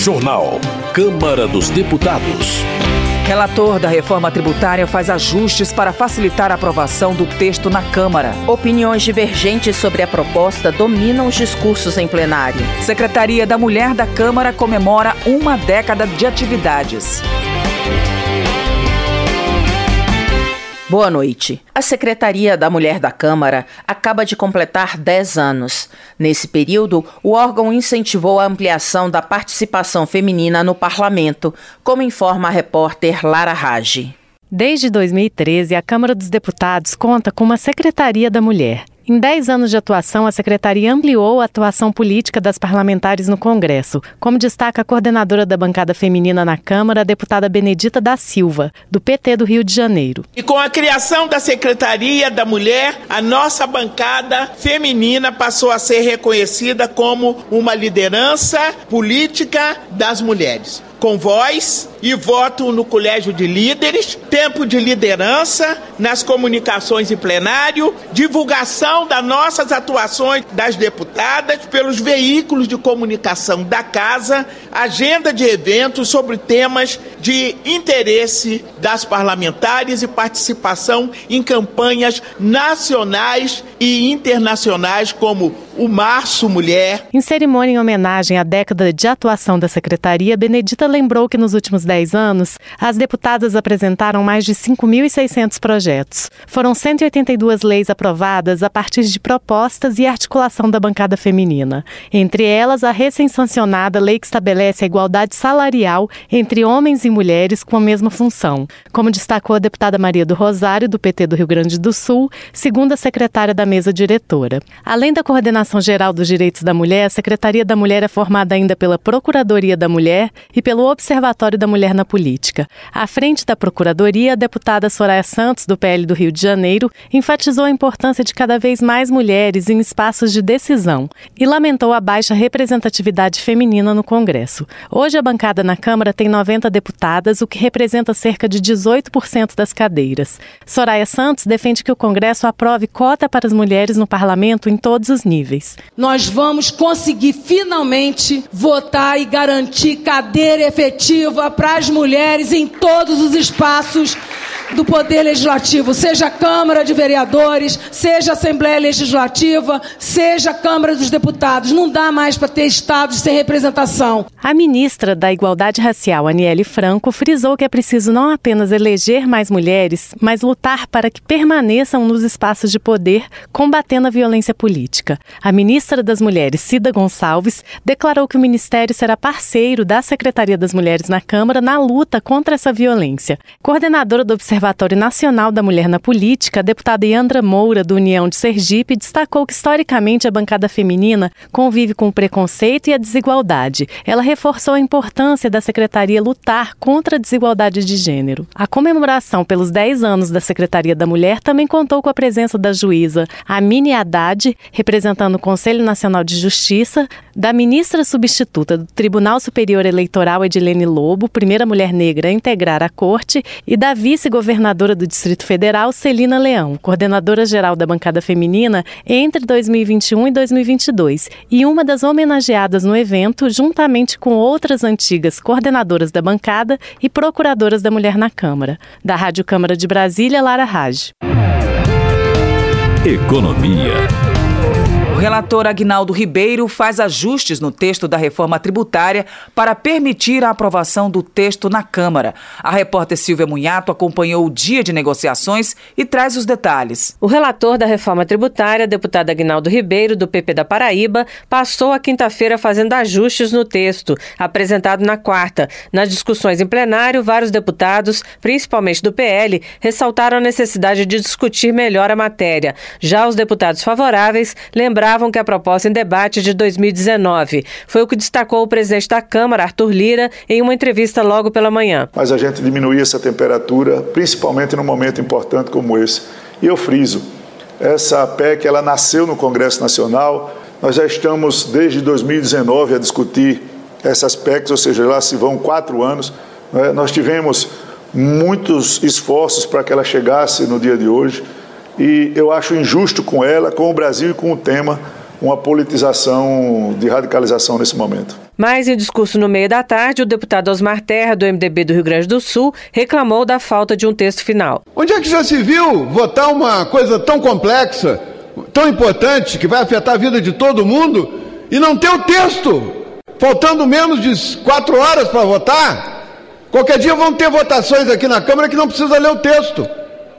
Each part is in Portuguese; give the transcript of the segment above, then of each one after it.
Jornal. Câmara dos Deputados. Relator da reforma tributária faz ajustes para facilitar a aprovação do texto na Câmara. Opiniões divergentes sobre a proposta dominam os discursos em plenário. Secretaria da Mulher da Câmara comemora uma década de atividades. Boa noite. A Secretaria da Mulher da Câmara acaba de completar 10 anos. Nesse período, o órgão incentivou a ampliação da participação feminina no parlamento, como informa a repórter Lara Rage. Desde 2013, a Câmara dos Deputados conta com uma Secretaria da Mulher. Em 10 anos de atuação, a Secretaria ampliou a atuação política das parlamentares no Congresso, como destaca a coordenadora da bancada feminina na Câmara, a deputada Benedita da Silva, do PT do Rio de Janeiro. E com a criação da Secretaria da Mulher, a nossa bancada feminina passou a ser reconhecida como uma liderança política das mulheres com voz e voto no colégio de líderes, tempo de liderança nas comunicações em plenário, divulgação das nossas atuações das deputadas pelos veículos de comunicação da casa, agenda de eventos sobre temas de interesse das parlamentares e participação em campanhas nacionais e internacionais como o Março Mulher. Em cerimônia em homenagem à década de atuação da Secretaria, Benedita lembrou que nos últimos 10 anos, as deputadas apresentaram mais de 5.600 projetos. Foram 182 leis aprovadas a partir de propostas e articulação da bancada feminina. Entre elas, a recém-sancionada lei que estabelece a igualdade salarial entre homens e mulheres com a mesma função, como destacou a deputada Maria do Rosário, do PT do Rio Grande do Sul, segunda secretária da mesa diretora. Além da coordenação Coordenação-Geral dos Direitos da Mulher, a Secretaria da Mulher é formada ainda pela Procuradoria da Mulher e pelo Observatório da Mulher na Política. À frente da Procuradoria, a deputada Soraya Santos, do PL do Rio de Janeiro, enfatizou a importância de cada vez mais mulheres em espaços de decisão e lamentou a baixa representatividade feminina no Congresso. Hoje, a bancada na Câmara tem 90 o que representa cerca de 18% das cadeiras. Soraya Santos defende que o Congresso aprove cota para as mulheres no parlamento em todos os níveis. Nós vamos conseguir finalmente votar e garantir cadeira efetiva para as mulheres em todos os espaços do Poder Legislativo, seja a Câmara de Vereadores, seja a Assembleia Legislativa, seja a Câmara dos Deputados. Não dá mais para ter estados sem representação. A ministra da Igualdade Racial, Aniele Franco, frisou que é preciso não apenas eleger mais mulheres, mas lutar para que permaneçam nos espaços de poder, combatendo a violência política. A ministra das Mulheres, Cida Gonçalves, declarou que o ministério será parceiro da Secretaria das Mulheres na Câmara na luta contra essa violência. Coordenadora do Observatório Observatório Nacional da Mulher na Política, a deputada Yandra Moura, do União de Sergipe, destacou que historicamente a bancada feminina convive com o preconceito e a desigualdade. Ela reforçou a importância da secretaria lutar contra a desigualdade de gênero. A comemoração pelos 10 anos da Secretaria da Mulher também contou com a presença da juíza Amine Haddad, representando o Conselho Nacional de Justiça, da ministra substituta do Tribunal Superior Eleitoral Edilene Lobo, primeira mulher negra a integrar a corte, e da vice-governadora governadora do Distrito Federal, Celina Leão, coordenadora geral da bancada feminina entre 2021 e 2022, e uma das homenageadas no evento, juntamente com outras antigas coordenadoras da bancada e procuradoras da mulher na Câmara. Da Rádio Câmara de Brasília, Lara Raj. Economia relator Agnaldo Ribeiro faz ajustes no texto da reforma tributária para permitir a aprovação do texto na Câmara. A repórter Silvia Munhato acompanhou o dia de negociações e traz os detalhes. O relator da reforma tributária, deputado Agnaldo Ribeiro, do PP da Paraíba, passou a quinta-feira fazendo ajustes no texto, apresentado na quarta. Nas discussões em plenário, vários deputados, principalmente do PL, ressaltaram a necessidade de discutir melhor a matéria. Já os deputados favoráveis lembraram lembravam que a proposta em debate de 2019. Foi o que destacou o presidente da Câmara, Arthur Lira, em uma entrevista logo pela manhã. Mas a gente diminuir essa temperatura, principalmente num momento importante como esse. E eu friso, essa PEC ela nasceu no Congresso Nacional, nós já estamos desde 2019 a discutir essas PECs, ou seja, lá se vão quatro anos. Né? Nós tivemos muitos esforços para que ela chegasse no dia de hoje e eu acho injusto com ela, com o Brasil e com o tema, uma politização de radicalização nesse momento. Mas em discurso no meio da tarde, o deputado Osmar Terra, do MDB do Rio Grande do Sul, reclamou da falta de um texto final. Onde é que já se viu votar uma coisa tão complexa, tão importante, que vai afetar a vida de todo mundo, e não ter o texto? Faltando menos de quatro horas para votar? Qualquer dia vão ter votações aqui na Câmara que não precisa ler o texto.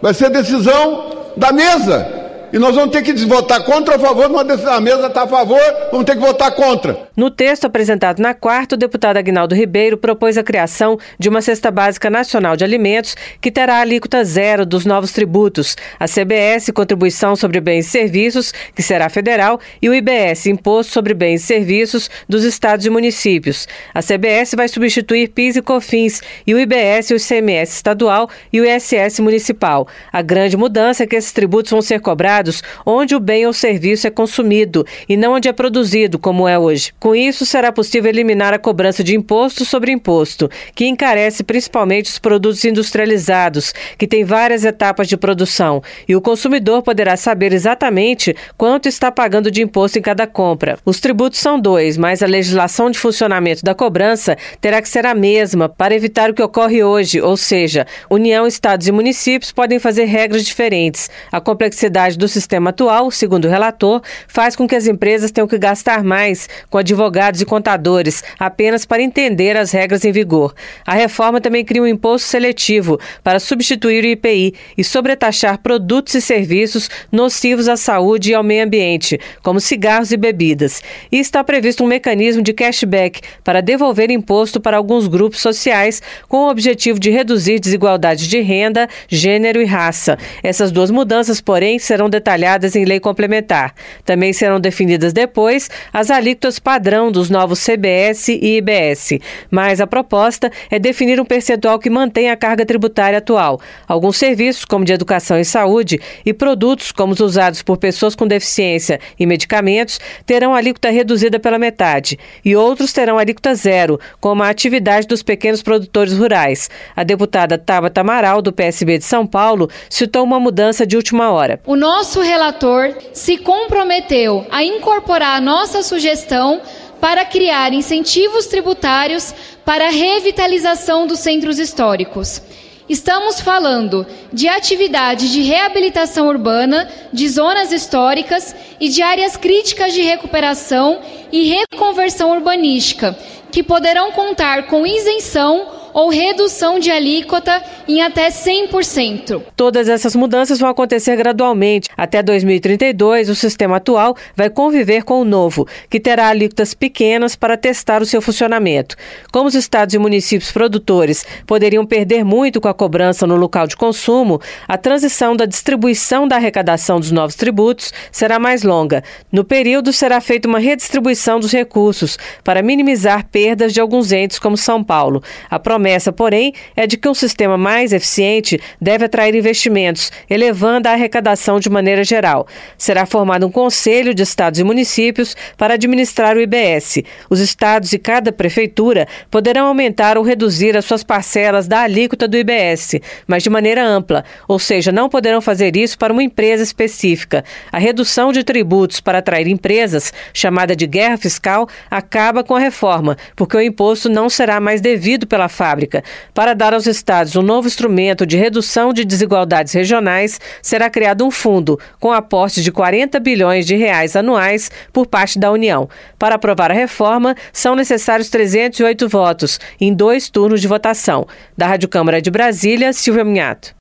Vai ser decisão da mesa e nós vamos ter que votar contra ou a favor, a mesa está a favor, vamos ter que votar contra. No texto apresentado na quarta, o deputado Agnaldo Ribeiro propôs a criação de uma cesta básica nacional de alimentos que terá alíquota zero dos novos tributos, a CBS, Contribuição sobre Bens e Serviços, que será federal, e o IBS, Imposto sobre Bens e Serviços dos Estados e Municípios. A CBS vai substituir PIS e COFINS, e o IBS, o ICMS estadual e o ISS municipal. A grande mudança é que esses tributos vão ser cobrados onde o bem ou serviço é consumido e não onde é produzido, como é hoje. Com isso, será possível eliminar a cobrança de imposto sobre imposto, que encarece principalmente os produtos industrializados, que têm várias etapas de produção, e o consumidor poderá saber exatamente quanto está pagando de imposto em cada compra. Os tributos são dois, mas a legislação de funcionamento da cobrança terá que ser a mesma para evitar o que ocorre hoje, ou seja, União, estados e municípios podem fazer regras diferentes. A complexidade do sistema atual, segundo o relator, faz com que as empresas tenham que gastar mais com advogados e contadores apenas para entender as regras em vigor. A reforma também cria um imposto seletivo para substituir o IPI e sobretaxar produtos e serviços nocivos à saúde e ao meio ambiente, como cigarros e bebidas. E está previsto um mecanismo de cashback para devolver imposto para alguns grupos sociais com o objetivo de reduzir desigualdades de renda, gênero e raça. Essas duas mudanças, porém, serão detalhadas em lei complementar. Também serão definidas depois as alíquotas padrão dos novos CBS e IBS. Mas a proposta é definir um percentual que mantenha a carga tributária atual. Alguns serviços, como de educação e saúde, e produtos, como os usados por pessoas com deficiência e medicamentos, terão alíquota reduzida pela metade. E outros terão alíquota zero, como a atividade dos pequenos produtores rurais. A deputada Tabata Amaral, do PSB de São Paulo, citou uma mudança de última hora. O nosso nosso relator se comprometeu a incorporar a nossa sugestão para criar incentivos tributários para a revitalização dos centros históricos. Estamos falando de atividades de reabilitação urbana, de zonas históricas e de áreas críticas de recuperação e reconversão urbanística, que poderão contar com isenção ou redução de alíquota em até 100%. Todas essas mudanças vão acontecer gradualmente. Até 2032, o sistema atual vai conviver com o novo, que terá alíquotas pequenas para testar o seu funcionamento. Como os estados e municípios produtores poderiam perder muito com a cobrança no local de consumo, a transição da distribuição da arrecadação dos novos tributos será mais longa. No período, será feita uma redistribuição dos recursos para minimizar perdas de alguns entes, como São Paulo. A promessa, porém, é de que um sistema mais eficiente deve atrair investimentos, elevando a arrecadação de maneira geral. Será formado um conselho de estados e municípios para administrar o IBS. Os estados e cada prefeitura poderão aumentar ou reduzir as suas parcelas da alíquota do IBS, mas de maneira ampla, ou seja, não poderão fazer isso para uma empresa específica. A redução de tributos para atrair empresas, chamada de guerra fiscal, acaba com a reforma, porque o imposto não será mais devido pela fábrica fábrica. Para dar aos estados um novo instrumento de redução de desigualdades regionais, será criado um fundo com aporte de 40 bilhões de reais anuais por parte da União. Para aprovar a reforma, são necessários 308 votos em dois turnos de votação. Da Rádio Câmara de Brasília, Silvia Minhato.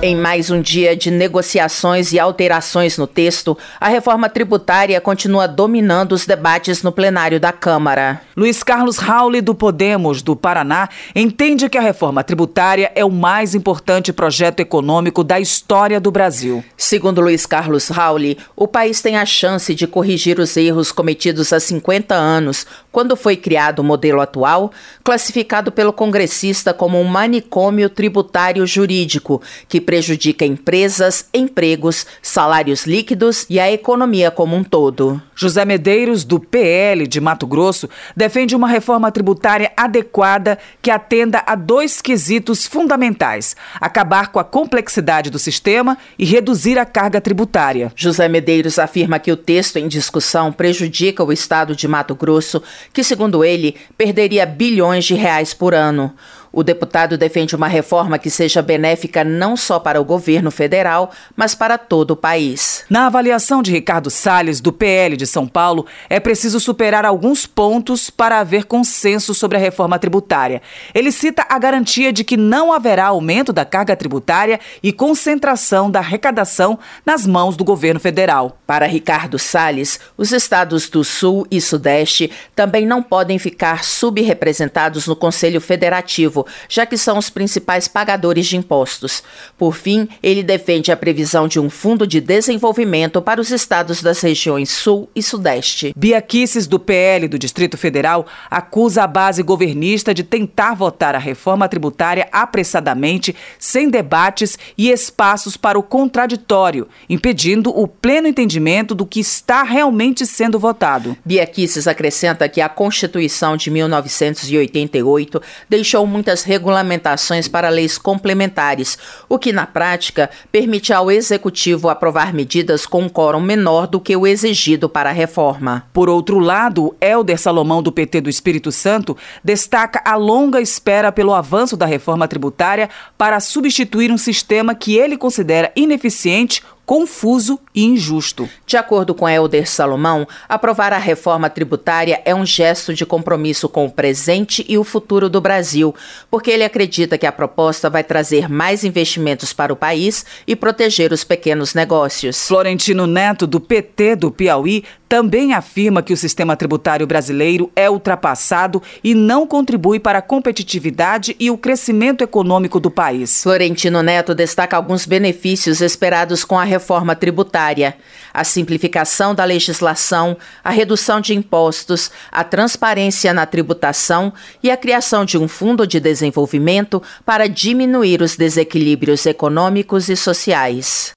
Em mais um dia de negociações e alterações no texto, a reforma tributária continua dominando os debates no plenário da Câmara. Luiz Carlos Rauli, do Podemos, do Paraná, entende que a reforma tributária é o mais importante projeto econômico da história do Brasil. Segundo Luiz Carlos Rauli, o país tem a chance de corrigir os erros cometidos há 50 anos, quando foi criado o modelo atual, classificado pelo congressista como um manicômio tributário jurídico, que prejudica empresas, empregos, salários líquidos e a economia como um todo. José Medeiros, do PL de Mato Grosso, defende uma reforma tributária adequada que atenda a dois quesitos fundamentais: acabar com a complexidade do sistema e reduzir a carga tributária. José Medeiros afirma que o texto em discussão prejudica o estado de Mato Grosso, que, segundo ele, perderia bilhões de reais por ano. O deputado defende uma reforma que seja benéfica não só para o governo federal, mas para todo o país. Na avaliação de Ricardo Salles, do PL de São Paulo, é preciso superar alguns pontos para haver consenso sobre a reforma tributária. Ele cita a garantia de que não haverá aumento da carga tributária e concentração da arrecadação nas mãos do governo federal. Para Ricardo Salles, os estados do Sul e Sudeste também não podem ficar subrepresentados no Conselho Federativo já que são os principais pagadores de impostos. Por fim, ele defende a previsão de um fundo de desenvolvimento para os estados das regiões Sul e Sudeste. Bia Kisses, do PL do Distrito Federal, acusa a base governista de tentar votar a reforma tributária apressadamente, sem debates e espaços para o contraditório, impedindo o pleno entendimento do que está realmente sendo votado. Bia Kisses acrescenta que a Constituição de 1988 deixou muita muitas regulamentações para leis complementares, o que na prática permite ao executivo aprovar medidas com um quórum menor do que o exigido para a reforma. Por outro lado, Helder Salomão do PT do Espírito Santo destaca a longa espera pelo avanço da reforma tributária para substituir um sistema que ele considera ineficiente confuso e injusto. De acordo com Helder Salomão, aprovar a reforma tributária é um gesto de compromisso com o presente e o futuro do Brasil, porque ele acredita que a proposta vai trazer mais investimentos para o país e proteger os pequenos negócios. Florentino Neto, do PT do Piauí, também afirma que o sistema tributário brasileiro é ultrapassado e não contribui para a competitividade e o crescimento econômico do país. Florentino Neto destaca alguns benefícios esperados com a reforma tributária: a simplificação da legislação, a redução de impostos, a transparência na tributação e a criação de um fundo de desenvolvimento para diminuir os desequilíbrios econômicos e sociais.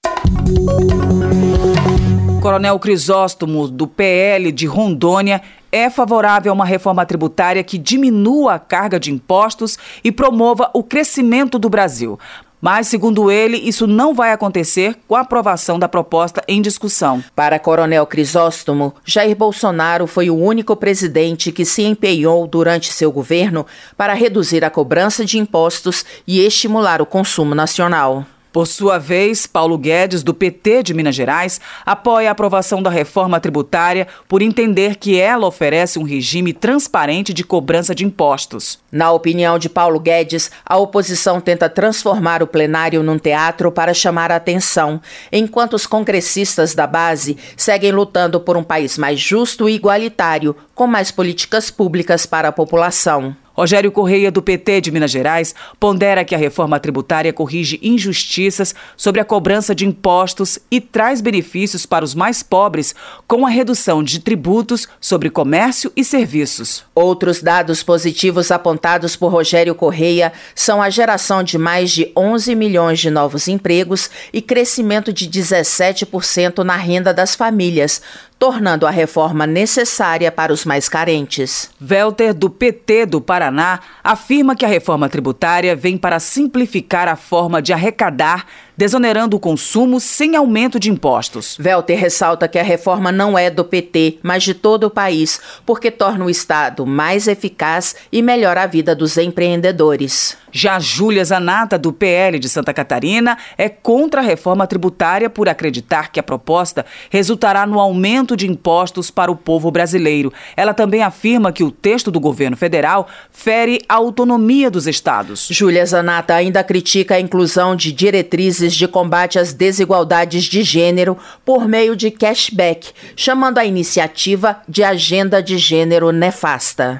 Coronel Crisóstomo, do PL de Rondônia, é favorável a uma reforma tributária que diminua a carga de impostos e promova o crescimento do Brasil. Mas, segundo ele, isso não vai acontecer com a aprovação da proposta em discussão. Para Coronel Crisóstomo, Jair Bolsonaro foi o único presidente que se empenhou durante seu governo para reduzir a cobrança de impostos e estimular o consumo nacional. Por sua vez, Paulo Guedes, do PT de Minas Gerais, apoia a aprovação da reforma tributária por entender que ela oferece um regime transparente de cobrança de impostos. Na opinião de Paulo Guedes, a oposição tenta transformar o plenário num teatro para chamar a atenção, enquanto os congressistas da base seguem lutando por um país mais justo e igualitário, com mais políticas públicas para a população. Rogério Correia, do PT de Minas Gerais, pondera que a reforma tributária corrige injustiças sobre a cobrança de impostos e traz benefícios para os mais pobres com a redução de tributos sobre comércio e serviços. Outros dados positivos apontados por Rogério Correia são a geração de mais de 11 milhões de novos empregos e crescimento de 17% na renda das famílias, tornando a reforma necessária para os mais carentes. Welter, do PT do Paraná, afirma que a reforma tributária vem para simplificar a forma de arrecadar desonerando o consumo sem aumento de impostos. Velter ressalta que a reforma não é do PT, mas de todo o país, porque torna o Estado mais eficaz e melhora a vida dos empreendedores. Já Júlia Zanata, do PL de Santa Catarina, é contra a reforma tributária por acreditar que a proposta resultará no aumento de impostos para o povo brasileiro. Ela também afirma que o texto do governo federal fere a autonomia dos estados. Júlia Zanata ainda critica a inclusão de diretrizes de combate às desigualdades de gênero por meio de cashback, chamando a iniciativa de agenda de gênero nefasta.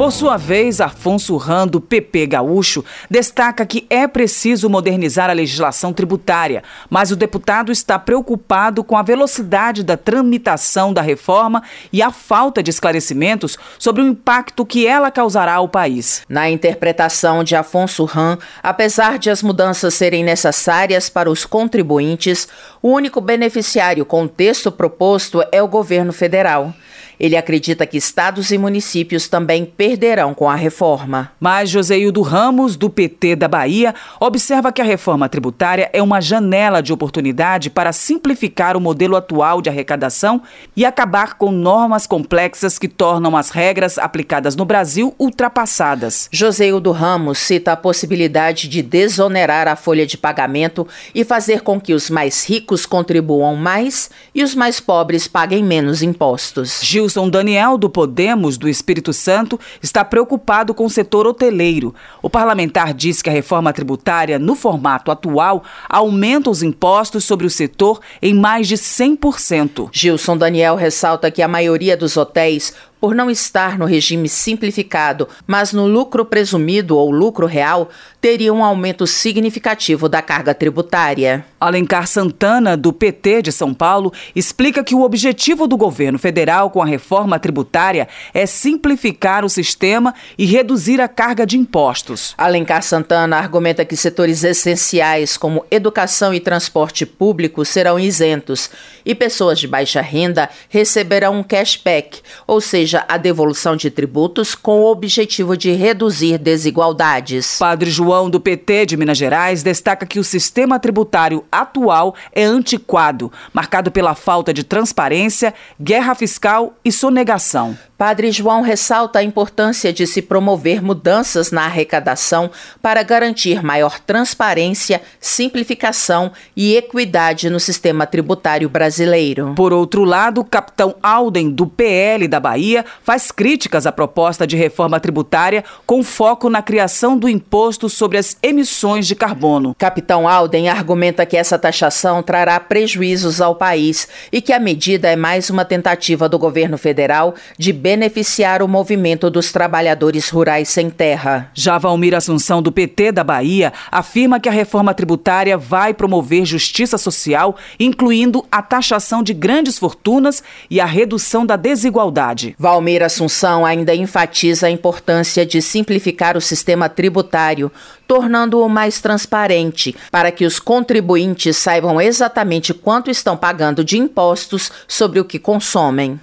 Por sua vez, Afonso Ram, do PP Gaúcho, destaca que é preciso modernizar a legislação tributária, mas o deputado está preocupado com a velocidade da tramitação da reforma e a falta de esclarecimentos sobre o impacto que ela causará ao país. Na interpretação de Afonso Ram, apesar de as mudanças serem necessárias para os contribuintes, o único beneficiário com o texto proposto é o governo federal. Ele acredita que estados e municípios também perderão com a reforma. Mas Joseildo Ramos, do PT da Bahia, observa que a reforma tributária é uma janela de oportunidade para simplificar o modelo atual de arrecadação e acabar com normas complexas que tornam as regras aplicadas no Brasil ultrapassadas. Joseildo Ramos cita a possibilidade de desonerar a folha de pagamento e fazer com que os mais ricos contribuam mais e os mais pobres paguem menos impostos. Gil Wilson Daniel, do Podemos do Espírito Santo, está preocupado com o setor hoteleiro. O parlamentar diz que a reforma tributária, no formato atual, aumenta os impostos sobre o setor em mais de 100%. Gilson Daniel ressalta que a maioria dos hotéis por não estar no regime simplificado, mas no lucro presumido ou lucro real, teria um aumento significativo da carga tributária. Alencar Santana, do PT de São Paulo, explica que o objetivo do governo federal com a reforma tributária é simplificar o sistema e reduzir a carga de impostos. Alencar Santana argumenta que setores essenciais como educação e transporte público serão isentos e pessoas de baixa renda receberão um cashback, ou seja, a devolução de tributos com o objetivo de reduzir desigualdades. Padre João, do PT de Minas Gerais, destaca que o sistema tributário atual é antiquado, marcado pela falta de transparência, guerra fiscal e sonegação. Padre João ressalta a importância de se promover mudanças na arrecadação para garantir maior transparência, simplificação e equidade no sistema tributário brasileiro. Por outro lado, o capitão Alden, do PL da Bahia, faz críticas à proposta de reforma tributária com foco na criação do imposto sobre as emissões de carbono. Capitão Alden argumenta que essa taxação trará prejuízos ao país e que a medida é mais uma tentativa do governo federal de beneficiar o movimento dos trabalhadores rurais sem terra. Já Valmir Assunção, do PT da Bahia, afirma que a reforma tributária vai promover justiça social, incluindo a taxação de grandes fortunas e a redução da desigualdade. Valmir Assunção ainda enfatiza a importância de simplificar o sistema tributário, tornando-o mais transparente, para que os contribuintes saibam exatamente quanto estão pagando de impostos sobre o que consomem.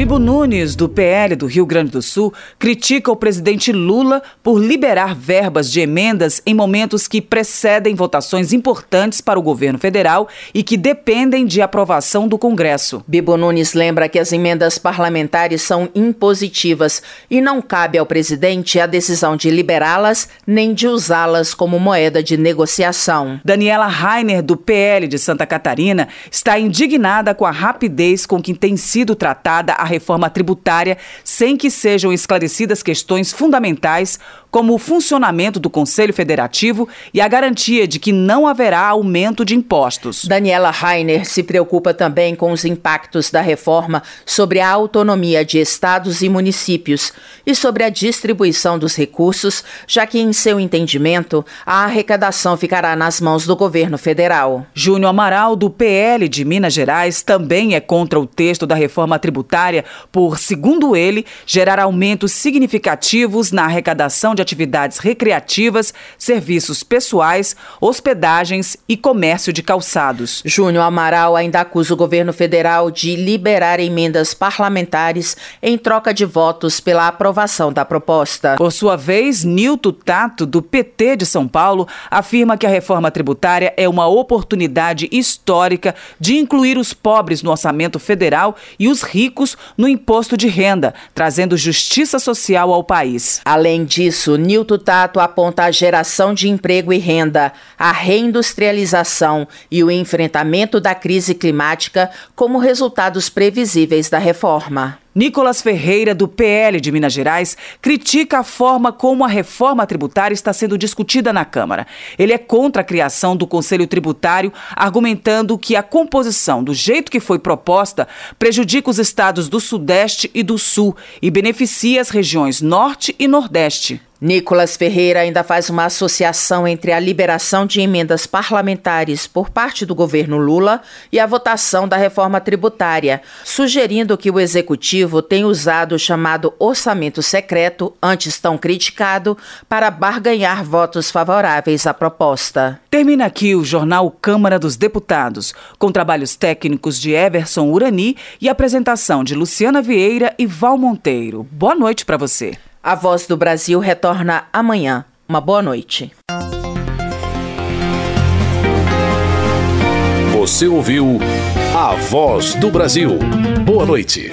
Bibo Nunes, do PL do Rio Grande do Sul, critica o presidente Lula por liberar verbas de emendas em momentos que precedem votações importantes para o governo federal e que dependem de aprovação do Congresso. Bibo Nunes lembra que as emendas parlamentares são impositivas e não cabe ao presidente a decisão de liberá-las nem de usá-las como moeda de negociação. Daniela Rainer, do PL de Santa Catarina, está indignada com a rapidez com que tem sido tratada a reforma tributária sem que sejam esclarecidas questões fundamentais como o funcionamento do Conselho Federativo e a garantia de que não haverá aumento de impostos. Daniela Rainer se preocupa também com os impactos da reforma sobre a autonomia de estados e municípios e sobre a distribuição dos recursos, já que, em seu entendimento, a arrecadação ficará nas mãos do governo federal. Júnior Amaral, do PL de Minas Gerais, também é contra o texto da reforma tributária por, segundo ele, gerar aumentos significativos na arrecadação de de atividades recreativas, serviços pessoais, hospedagens e comércio de calçados. Júnior Amaral ainda acusa o governo federal de liberar emendas parlamentares em troca de votos pela aprovação da proposta. Por sua vez, Nilton Tato, do PT de São Paulo, afirma que a reforma tributária é uma oportunidade histórica de incluir os pobres no orçamento federal e os ricos no imposto de renda, trazendo justiça social ao país. Além disso, isso, Nilton Tato aponta a geração de emprego e renda, a reindustrialização e o enfrentamento da crise climática como resultados previsíveis da reforma. Nicolas Ferreira, do PL de Minas Gerais, critica a forma como a reforma tributária está sendo discutida na Câmara. Ele é contra a criação do Conselho Tributário, argumentando que a composição, do jeito que foi proposta, prejudica os estados do Sudeste e do Sul e beneficia as regiões Norte e Nordeste. Nicolas Ferreira ainda faz uma associação entre a liberação de emendas parlamentares por parte do governo Lula e a votação da reforma tributária, sugerindo que o executivo tenha usado o chamado orçamento secreto, antes tão criticado, para barganhar votos favoráveis à proposta. Termina aqui o jornal Câmara dos Deputados, com trabalhos técnicos de Everson Urani e apresentação de Luciana Vieira e Val Monteiro. Boa noite para você. A Voz do Brasil retorna amanhã. Uma boa noite. Você ouviu A Voz do Brasil. Boa noite.